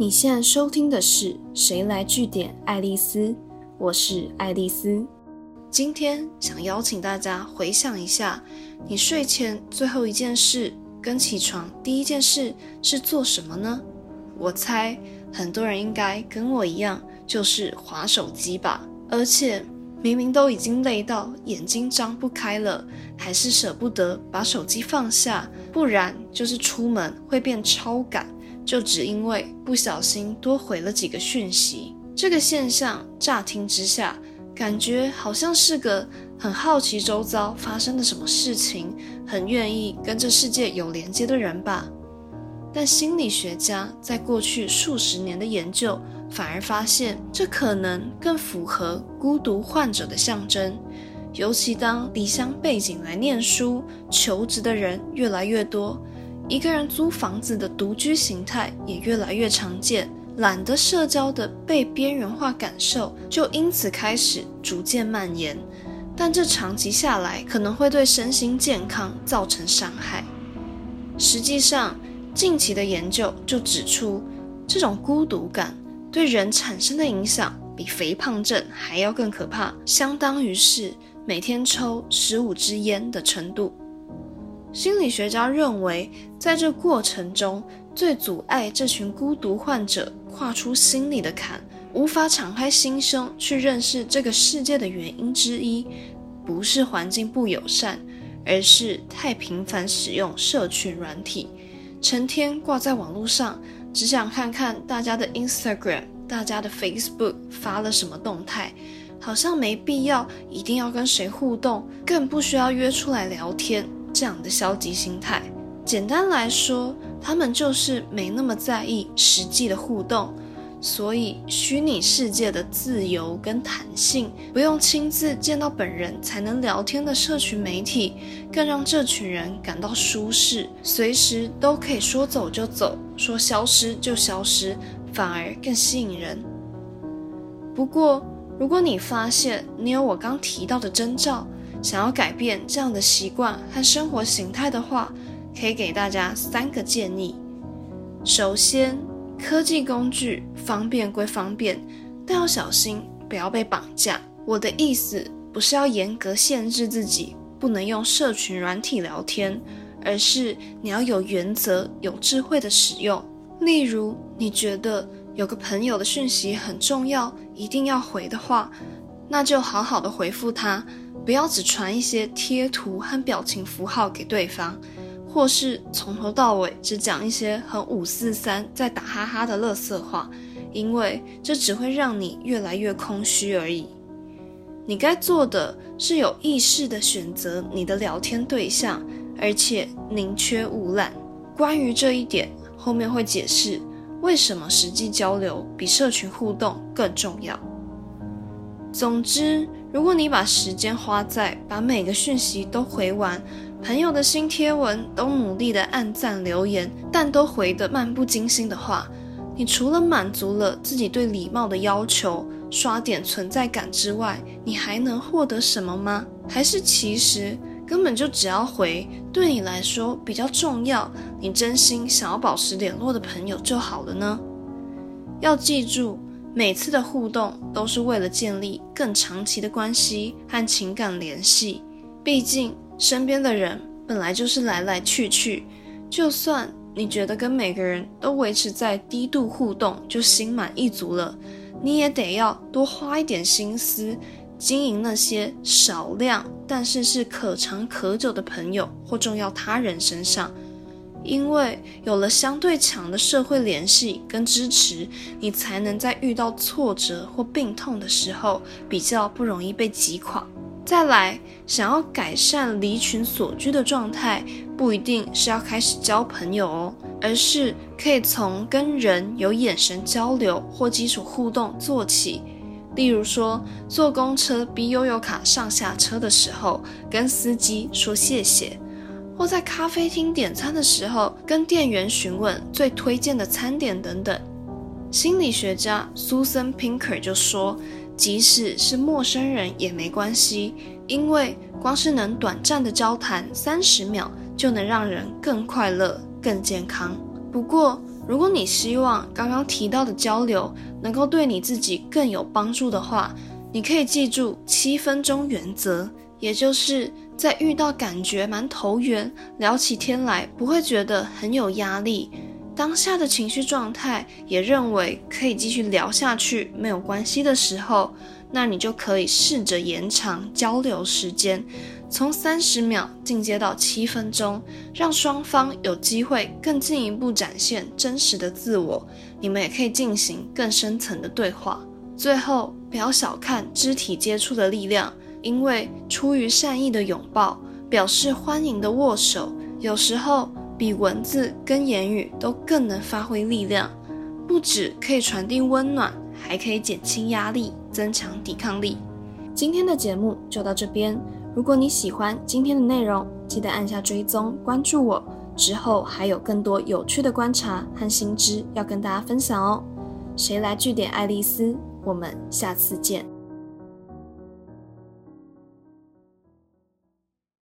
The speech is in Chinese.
你现在收听的是《谁来据点爱丽丝》，我是爱丽丝。今天想邀请大家回想一下，你睡前最后一件事跟起床第一件事是做什么呢？我猜很多人应该跟我一样，就是划手机吧。而且明明都已经累到眼睛张不开了，还是舍不得把手机放下，不然就是出门会变超赶。就只因为不小心多回了几个讯息，这个现象乍听之下，感觉好像是个很好奇周遭发生的什么事情，很愿意跟这世界有连接的人吧。但心理学家在过去数十年的研究，反而发现这可能更符合孤独患者的象征，尤其当离乡背井来念书、求职的人越来越多。一个人租房子的独居形态也越来越常见，懒得社交的被边缘化感受就因此开始逐渐蔓延。但这长期下来可能会对身心健康造成伤害。实际上，近期的研究就指出，这种孤独感对人产生的影响比肥胖症还要更可怕，相当于是每天抽十五支烟的程度。心理学家认为，在这过程中，最阻碍这群孤独患者跨出心理的坎，无法敞开心胸去认识这个世界的原因之一，不是环境不友善，而是太频繁使用社群软体，成天挂在网络上，只想看看大家的 Instagram、大家的 Facebook 发了什么动态，好像没必要一定要跟谁互动，更不需要约出来聊天。这样的消极心态，简单来说，他们就是没那么在意实际的互动，所以虚拟世界的自由跟弹性，不用亲自见到本人才能聊天的社群媒体，更让这群人感到舒适，随时都可以说走就走，说消失就消失，反而更吸引人。不过，如果你发现你有我刚提到的征兆，想要改变这样的习惯和生活形态的话，可以给大家三个建议。首先，科技工具方便归方便，但要小心不要被绑架。我的意思不是要严格限制自己不能用社群软体聊天，而是你要有原则、有智慧的使用。例如，你觉得有个朋友的讯息很重要，一定要回的话，那就好好的回复他。不要只传一些贴图和表情符号给对方，或是从头到尾只讲一些很五四三在打哈哈的乐色话，因为这只会让你越来越空虚而已。你该做的是有意识的选择你的聊天对象，而且宁缺毋滥。关于这一点，后面会解释为什么实际交流比社群互动更重要。总之。如果你把时间花在把每个讯息都回完，朋友的新贴文都努力的按赞留言，但都回得漫不经心的话，你除了满足了自己对礼貌的要求，刷点存在感之外，你还能获得什么吗？还是其实根本就只要回对你来说比较重要，你真心想要保持联络的朋友就好了呢？要记住。每次的互动都是为了建立更长期的关系和情感联系。毕竟身边的人本来就是来来去去，就算你觉得跟每个人都维持在低度互动就心满意足了，你也得要多花一点心思经营那些少量但是是可长可久的朋友或重要他人身上。因为有了相对强的社会联系跟支持，你才能在遇到挫折或病痛的时候比较不容易被击垮。再来，想要改善离群所居的状态，不一定是要开始交朋友哦，而是可以从跟人有眼神交流或基础互动做起。例如说，坐公车逼悠悠卡上下车的时候，跟司机说谢谢。或在咖啡厅点餐的时候，跟店员询问最推荐的餐点等等。心理学家 Susan Pinker 就说，即使是陌生人也没关系，因为光是能短暂的交谈三十秒，就能让人更快乐、更健康。不过，如果你希望刚刚提到的交流能够对你自己更有帮助的话，你可以记住七分钟原则，也就是在遇到感觉蛮投缘、聊起天来不会觉得很有压力，当下的情绪状态也认为可以继续聊下去没有关系的时候，那你就可以试着延长交流时间。从三十秒进阶到七分钟，让双方有机会更进一步展现真实的自我。你们也可以进行更深层的对话。最后，不要小看肢体接触的力量，因为出于善意的拥抱、表示欢迎的握手，有时候比文字跟言语都更能发挥力量。不止可以传递温暖，还可以减轻压力，增强抵抗力。今天的节目就到这边。如果你喜欢今天的内容，记得按下追踪关注我。之后还有更多有趣的观察和新知要跟大家分享哦。谁来据点爱丽丝？我们下次见。